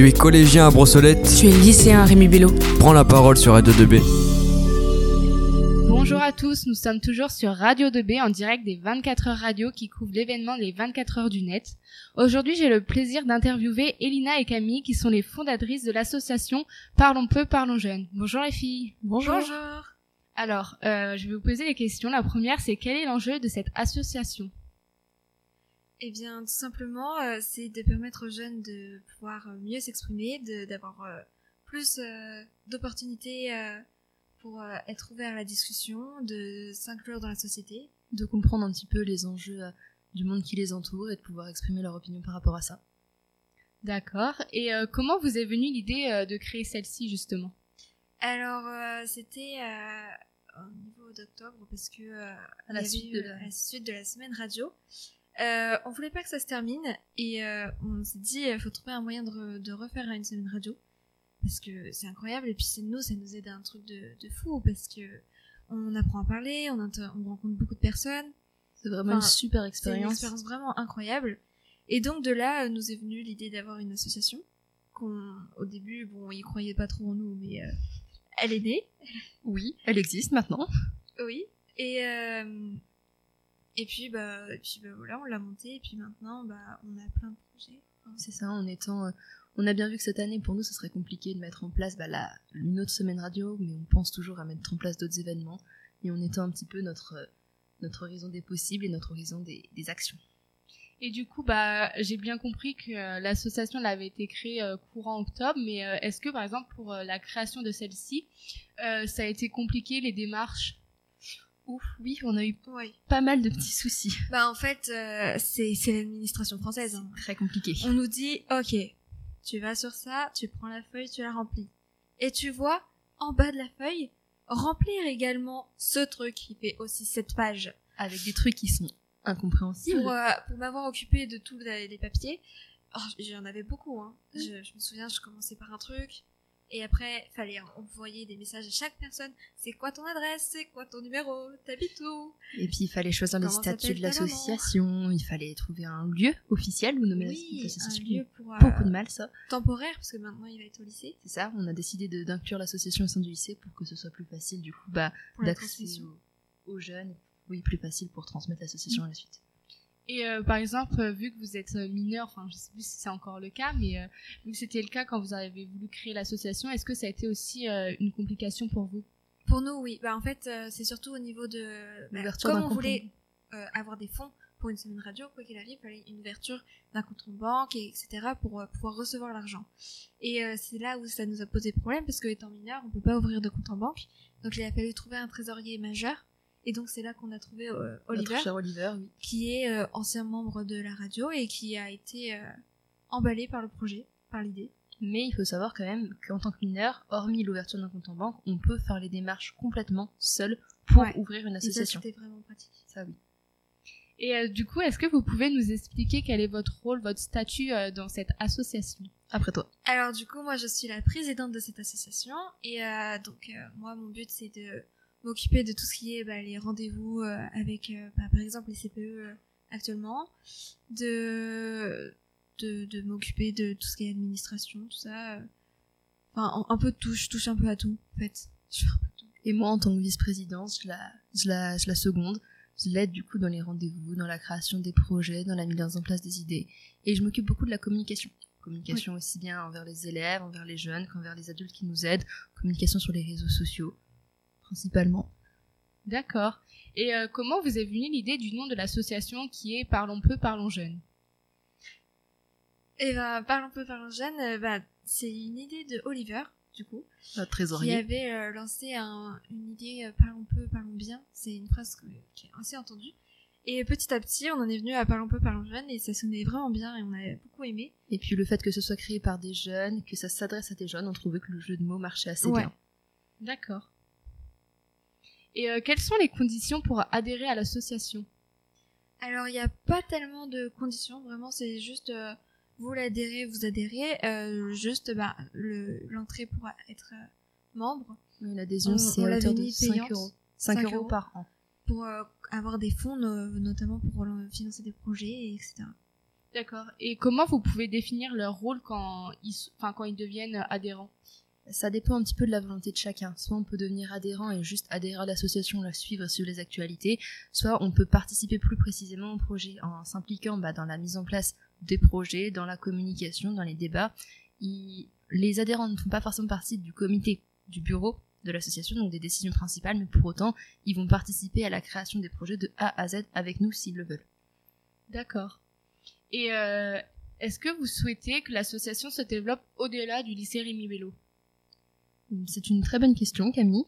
Tu es collégien à Brossolette. Tu es lycéen à Rémi Bello. Prends la parole sur Radio 2B. Bonjour à tous, nous sommes toujours sur Radio 2B en direct des 24 heures radio qui couvrent l'événement des 24 heures du net. Aujourd'hui, j'ai le plaisir d'interviewer Elina et Camille qui sont les fondatrices de l'association Parlons peu, parlons jeunes. Bonjour les filles. Bonjour. Alors, euh, je vais vous poser des questions. La première, c'est quel est l'enjeu de cette association? Eh bien, tout simplement, euh, c'est de permettre aux jeunes de pouvoir euh, mieux s'exprimer, de- d'avoir euh, plus euh, d'opportunités euh, pour euh, être ouvert à la discussion, de s'inclure dans la société. De comprendre un petit peu les enjeux euh, du monde qui les entoure et de pouvoir exprimer leur opinion par rapport à ça. D'accord. Et euh, comment vous est venue l'idée euh, de créer celle-ci justement? Alors, euh, c'était euh, au niveau d'octobre, parce que euh, À la il y avait suite eu, de la- à la suite de la semaine radio. Euh, on voulait pas que ça se termine et euh, on s'est dit il faut trouver un moyen de, re- de refaire une semaine radio parce que c'est incroyable et puis c'est nous ça nous aide à un truc de, de fou parce que on apprend à parler, on, rencontre beaucoup de personnes, C'est vraiment Enfin, une super c'est une expérience. expérience vraiment incroyable. Et donc de là euh, nous est venue l'idée d'avoir une association qu'on au début bon ils croyaient pas trop en nous mais euh, elle est née Oui, elle existe maintenant. Oui. Et euh, et puis bah et puis bah voilà, on l'a monté et puis maintenant bah on a plein de projets. C'est ça, en étant. euh, on a bien vu que cette année, pour nous, ce serait compliqué de mettre en place bah, la, une autre semaine radio, mais on pense toujours à mettre en place d'autres événements. Et en étant un petit peu notre, notre horizon des possibles et notre horizon des, des actions. Et du coup, bah, j'ai bien compris que euh, l'association avait été créée euh, courant octobre, mais euh, est-ce que par exemple pour euh, la création de celle-ci, euh, ça a été compliqué les démarches Ouf, oui, on a eu Oui. pas mal de petits soucis. Bah en fait euh, c'est l'administration française. hein. Très compliqués. On nous dit OK, tu vas sur ça, tu prends la feuille, tu la remplis. Et tu vois en bas de la feuille remplir également ce truc qui fait aussi cette page. Avec des trucs qui sont incompréhensibles. pour, euh, pour m'avoir occupé de tous les papiers, oh, j'en avais beaucoup. Hein. Je, je me souviens, je commençais par un truc, et après, fallait envoyer des messages à chaque personne. C'est quoi ton adresse? C'est quoi ton numéro? T'habites où? Et puis il fallait choisir les statuts de l'association, il fallait trouver un lieu officiel où nommer Oui, un l'association. lieu pour, euh, Beaucoup de mal ça. temporaire, parce que maintenant il va être au lycée. C'est ça, on a décidé d'inclure l'association au sein du lycée pour que ce soit plus facile du coup bah, d'accès aux jeunes. Oui, plus facile pour transmettre l'association à la suite. Et euh, par exemple, euh, vu que vous êtes euh, mineur, enfin je sais plus si c'est encore le cas, mais euh, vu que c'était le cas quand vous avez voulu créer l'association, est-ce que ça a été aussi euh, une complication pour vous? Pour nous, oui. Bah, en fait, euh, c'est surtout au niveau de... bah, L'ouverture comme on compte voulait euh, avoir des fonds pour une semaine radio, quoi qu'il arrive, il fallait une ouverture d'un compte en banque, et etc., pour euh, pouvoir recevoir l'argent. Et euh, c'est là où ça nous a posé problème, parce que étant mineur, on peut pas ouvrir de compte en banque. Donc il a fallu trouver un trésorier majeur. Et donc c'est là qu'on a trouvé euh, Oliver, Notre cher Oliver, oui. qui est euh, ancien membre de la radio et qui a été euh, emballé par le projet, par l'idée. Mais il faut savoir quand même qu'en tant que mineur, hormis l'ouverture d'un compte en banque, on peut faire les démarches complètement seul pour Ouais. ouvrir une association. c'était vraiment pratique. Ça oui. Et euh, du coup, est-ce que vous pouvez nous expliquer quel est votre rôle, votre statut euh, dans cette association? Après toi. Alors du coup, moi je suis la présidente de cette association et euh, donc euh, moi mon but c'est de m'occuper de tout ce qui est bah, les rendez-vous euh, avec euh, bah, par exemple les CPE euh, actuellement, de de, de m'occuper de tout ce qui est administration, tout ça. Enfin un, un peu de tout, je touche un peu à tout en fait. Je fais un peu de tout. Et moi, en tant que vice-présidente, je la, je la, je la seconde. Je l'aide du coup dans les rendez-vous, dans la création des projets, dans la mise en place des idées. Et je m'occupe beaucoup de la communication. Communication aussi bien envers les élèves, envers les jeunes qu'envers les adultes qui nous aident. Communication sur les réseaux sociaux, principalement. D'accord. Et euh, comment vous est venue l'idée du nom de l'association qui est Parlons peu, parlons jeunes Et ben parlons peu parlons jeune, euh, bah, c'est une idée de Oliver du coup. Qui trésorier. avait euh, lancé un- une idée euh, parlons peu, parlons bien. C'est une phrase que- qui est assez entendue. Et petit à petit, on en est venu à parlons peu, parlons jeune et ça sonnait vraiment bien et on a beaucoup aimé. Et puis le fait que ce soit créé par des jeunes, que ça s'adresse à des jeunes, on trouvait que le jeu de mots marchait assez Ouais. bien. D'accord. Et euh, quelles sont les conditions pour adhérer à l'association? Alors il n'y a pas tellement de conditions, vraiment c'est juste euh, vous l'adhérez, vous adhérez, euh, juste bah, le- l'entrée pour être membre, Oui, L'adhésion, On- c'est on à l'avait hauteur de mis 5 payante. euros. 5, 5 euros euros. par an. pour euh, avoir des fonds no- notamment pour financer des projets, et etc. D'accord. Et comment vous pouvez définir leur rôle quand ils, enfin, quand ils deviennent adhérents? Ça dépend un petit peu de la volonté de chacun. Soit on peut devenir adhérent et juste adhérer à l'association, la suivre sur les actualités, soit on peut participer plus précisément au projet en s'impliquant bah, dans la mise en place des projets, dans la communication, dans les débats. Les adhérents ne font pas forcément partie du comité, du bureau de l'association, donc des décisions principales, mais pour autant, ils vont participer à la création des projets de A à Z avec nous s'ils le veulent. D'accord. Et euh, est-ce que vous souhaitez que l'association se développe au-delà du lycée Rémi Bello? C'est une très bonne question, Camille.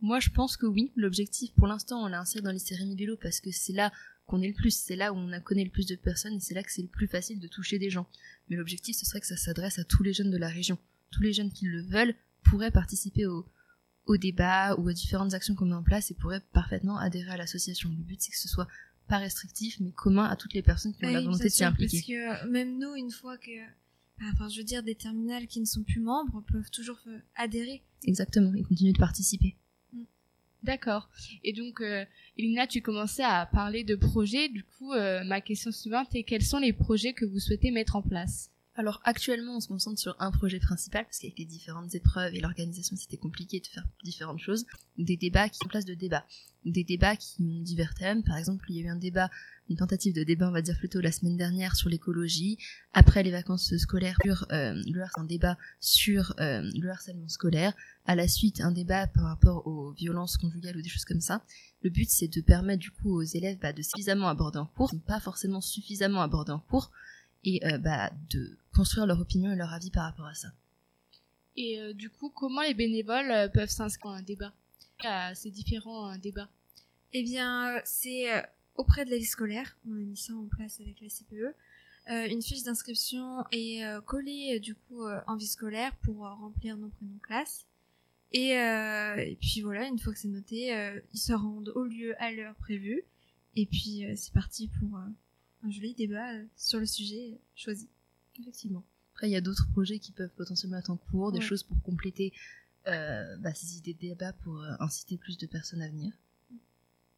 Moi, je pense que oui. L'objectif, pour l'instant, on l'a inséré dans le lycée Rémi Bello parce que c'est là qu'on est le plus, c'est là où on a connaît le plus de personnes et c'est là que c'est le plus facile de toucher des gens. Mais l'objectif, ce serait que ça s'adresse à tous les jeunes de la région. Tous les jeunes qui le veulent pourraient participer au, au débat ou aux différentes actions qu'on met en place et pourraient parfaitement adhérer à l'association. Le but, c'est que ce soit pas restrictif, mais commun à toutes les personnes qui ont la volonté de s'y impliquer. Parce que même nous, une fois que, enfin, je veux dire, des terminales qui ne sont plus membres peuvent toujours euh, adhérer. Exactement, et continuer de participer. Mm. D'accord. Et donc, euh, Elina, tu commençais à parler de projets. Du coup, ma question suivante est quels sont les projets que vous souhaitez mettre en place? Alors actuellement, on se concentre sur un projet principal parce qu'avec les différentes épreuves et l'organisation, c'était compliqué de faire différentes choses. Des débats qui en place de débats, des débats qui ont divers thèmes. Par exemple, il y a eu un débat, une tentative de débat, on va dire plutôt la semaine dernière sur l'écologie. Après les vacances scolaires, sur euh, le un débat sur euh, le harcèlement scolaire. À la suite, un débat par rapport aux violences conjugales ou des choses comme ça. Le but, c'est de permettre du coup aux élèves bah, de suffisamment aborder en cours, pas forcément suffisamment aborder en cours, et euh, bah, de construire leur opinion et leur avis par rapport à ça. Et euh, du coup, comment les bénévoles euh, peuvent s'inscrire à un débat, à ces différents débats? Eh bien, c'est auprès de la vie scolaire, on a mis ça en place avec la CPE. une fiche d'inscription est collée du coup en vie scolaire pour remplir nos prénoms classe. Et, et, puis voilà, une fois que c'est noté, ils se rendent au lieu à l'heure prévue. Et puis c'est parti pour un joli débat euh, sur le sujet euh, choisi. Effectivement. Après, il y a d'autres projets qui peuvent potentiellement être en cours, des choses pour compléter euh, bah, ces idées de débat pour inciter plus de personnes à venir.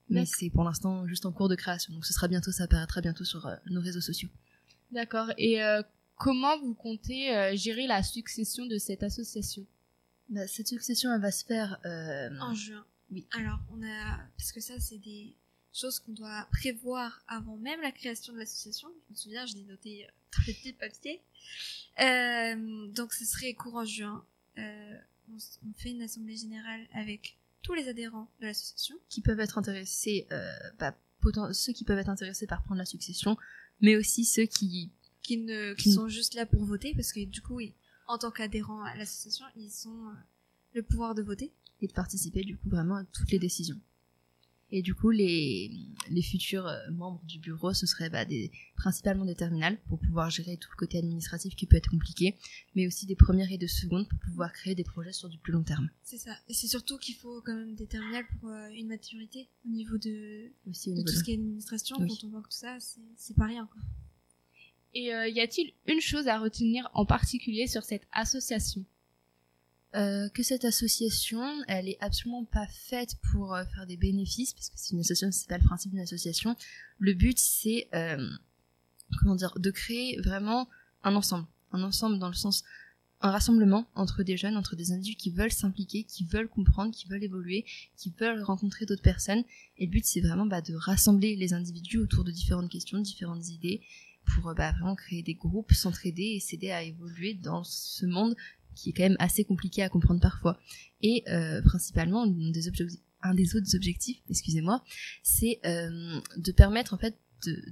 Mais c'est pour l'instant juste en cours de création, donc ce sera bientôt, ça apparaîtra bientôt sur nos réseaux sociaux. D'accord. Et comment vous comptez gérer la succession de cette association? Bah, Cette succession, elle va se faire en juin. Oui. Alors, on a parce que ça, c'est des chose qu'on doit prévoir avant même la création de l'association. Je me souviens, je l'ai noté euh, dans les petits papiers. Euh, donc ce serait courant juin. Euh, on, fait une assemblée générale avec tous les adhérents de l'association. Qui peuvent être intéressés, euh, bah, ceux qui peuvent être intéressés par prendre la succession, mais aussi ceux qui... Qui, ne, qui sont juste là pour voter, parce que du coup, en tant qu'adhérents à l'association, ils ont le pouvoir de voter. Et de participer du coup vraiment à toutes les décisions. Et du coup, les, les futurs euh, membres du bureau, ce seraient bah, des, principalement des terminales pour pouvoir gérer tout le côté administratif qui peut être compliqué, mais aussi des premières et de secondes pour pouvoir créer des projets sur du plus long terme. C'est ça. Et c'est surtout qu'il faut quand même des terminales pour euh, une maturité au niveau de, aussi, de tout ce qui est administration. Quand on voit que tout ça, c'est pas rien. Quoi. Et euh, y a-t-il une chose à retenir en particulier sur cette association? Euh, que cette association, elle est absolument pas faite pour euh, faire des bénéfices, parce que c'est une association, c'est pas le principe d'une association. Le but, c'est, euh, comment dire, de créer vraiment un ensemble, un ensemble dans le sens, un rassemblement entre des jeunes, entre des individus qui veulent s'impliquer, qui veulent comprendre, qui veulent évoluer, qui veulent rencontrer d'autres personnes. Et le but, c'est vraiment bah, de rassembler les individus autour de différentes questions, différentes idées, pour bah, vraiment créer des groupes, s'entraider et s'aider à évoluer dans ce monde qui est quand même assez compliqué à comprendre parfois. Et euh, principalement, un des, autres objectifs, excusez-moi, c'est euh, de permettre en fait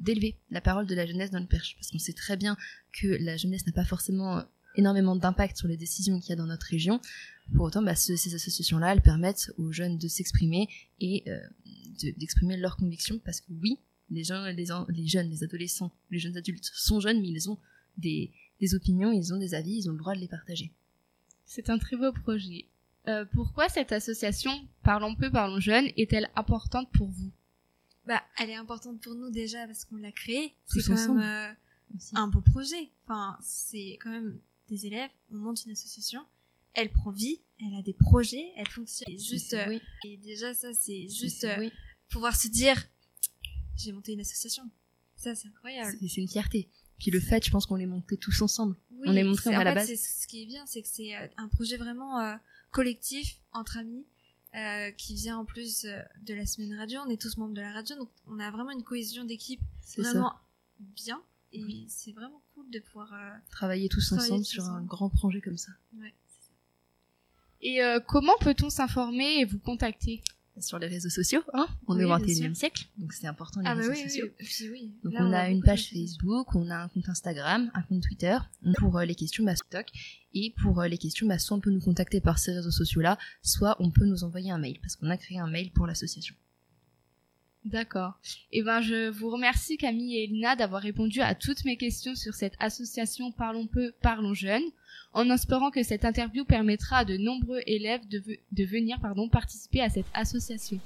d'élever la parole de la jeunesse dans le perche, parce qu'on sait très bien que la jeunesse n'a pas forcément énormément d'impact sur les décisions qu'il y a dans notre région. Pour autant, bah, ces associations-là, elles permettent aux jeunes de s'exprimer et euh, d'exprimer leurs convictions, parce que oui, les, gens, les, jeunes, les adolescents, les jeunes adultes sont jeunes, mais ils ont des opinions, ils ont des avis, ils ont le droit de les partager. C'est un très beau projet. Euh, pourquoi cette association Parlons peu, parlons jeune est-elle importante pour vous? Bah, elle est importante pour nous déjà parce qu'on l'a créée. C'est quand même euh, un beau projet. Enfin, c'est quand même des élèves. On monte une association. Elle prend vie. Elle a des projets. Elle fonctionne. juste. Euh, et déjà ça, c'est juste pouvoir se dire, j'ai monté une association. Ça, c'est incroyable. C'est une fierté. Puis le fait, je pense qu'on l'ait monté tous ensemble. Oui, On est montré, en à la fait, base. c'est- Ce qui est bien, c'est que c'est euh, un projet vraiment euh, collectif, entre amis, euh, qui vient en plus de la semaine radio. On est tous membres de la radio, donc on a vraiment une cohésion d'équipe ça. vraiment bien. Et c'est vraiment cool de pouvoir. euh, Travailler tous Travailler ensemble tous sur un grand projet comme ça. ouais, c'est ça. Et euh, comment peut-on s'informer et vous contacter? Sur les réseaux sociaux, hein On Oui, est au bien 21e sûr. siècle, donc c'est important les Ah bah réseaux oui, sociaux. oui. Donc Là, on, a, une page. Facebook, on a un compte Instagram, un compte Twitter. Pour euh, les questions, bah, TikTok. Et pour euh, les questions, bah, soit on peut nous contacter par ces réseaux sociaux-là, soit on peut nous envoyer un mail, parce qu'on a créé un mail pour l'association. D'accord. Eh ben, je vous remercie Camille et Elina d'avoir répondu à toutes mes questions sur cette association Parlons peu, parlons jeunes, en espérant que cette interview permettra à de nombreux élèves de, de venir pardon, participer à cette association.